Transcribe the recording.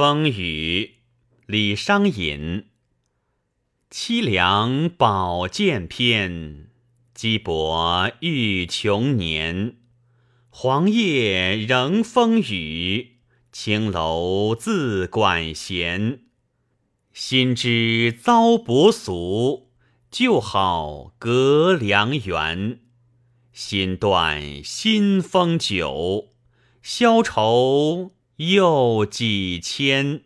风雨，李商隐。凄凉宝剑篇，羁泊欲穷年。黄叶仍风雨，青楼自管弦。心知遭薄俗，旧好隔良缘。心断新丰酒，消愁又几千。